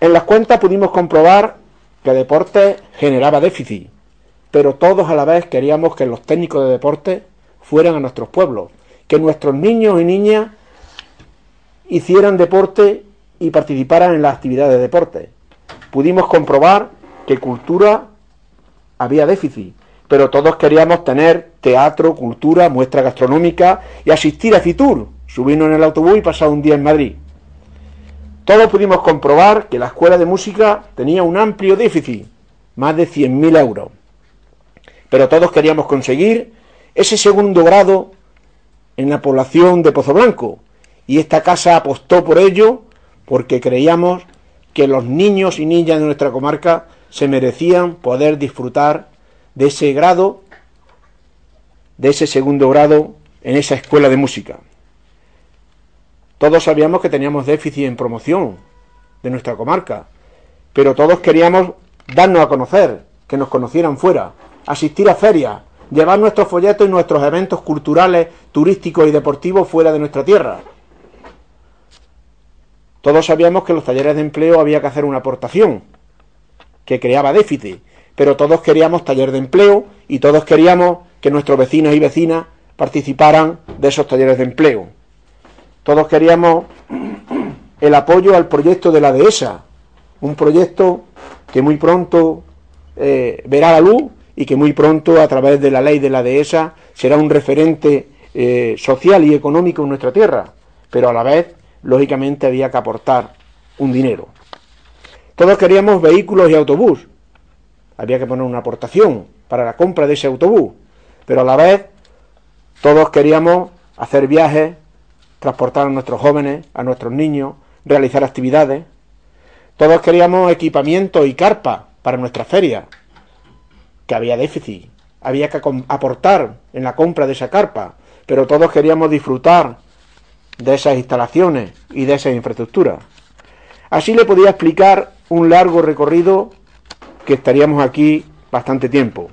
En las cuentas pudimos comprobar que deporte generaba déficit, pero todos a la vez queríamos que los técnicos de deporte fueran a nuestros pueblos, que nuestros niños y niñas hicieran deporte y participaran en las actividades de deporte. Pudimos comprobar que cultura había déficit, pero todos queríamos tener teatro, cultura, muestra gastronómica y asistir a Fitur, subirnos en el autobús y pasar un día en Madrid. Todos pudimos comprobar que la escuela de música tenía un amplio déficit, más de 100.000 euros. Pero todos queríamos conseguir ese segundo grado en la población de Pozo Blanco, y esta casa apostó por ello porque creíamos que los niños y niñas de nuestra comarca se merecían poder disfrutar de ese grado, de ese segundo grado en esa escuela de música. Todos sabíamos que teníamos déficit en promoción de nuestra comarca, pero todos queríamos darnos a conocer, que nos conocieran fuera, asistir a ferias, llevar nuestros folletos y nuestros eventos culturales, turísticos y deportivos fuera de nuestra tierra. Todos sabíamos que los talleres de empleo había que hacer una aportación, que creaba déficit, pero todos queríamos taller de empleo y todos queríamos que nuestros vecinos y vecinas participaran de esos talleres de empleo. Todos queríamos el apoyo al proyecto de la dehesa, un proyecto que muy pronto eh, verá la luz y que muy pronto a través de la ley de la dehesa será un referente eh, social y económico en nuestra tierra, pero a la vez, lógicamente, había que aportar un dinero. Todos queríamos vehículos y autobús, había que poner una aportación para la compra de ese autobús, pero a la vez todos queríamos hacer viajes, transportar a nuestros jóvenes, a nuestros niños, realizar actividades. Todos queríamos equipamiento y carpa para nuestra feria, que había déficit, había que aportar en la compra de esa carpa, pero todos queríamos disfrutar de esas instalaciones y de esa infraestructura. Así le podía explicar un largo recorrido que estaríamos aquí bastante tiempo.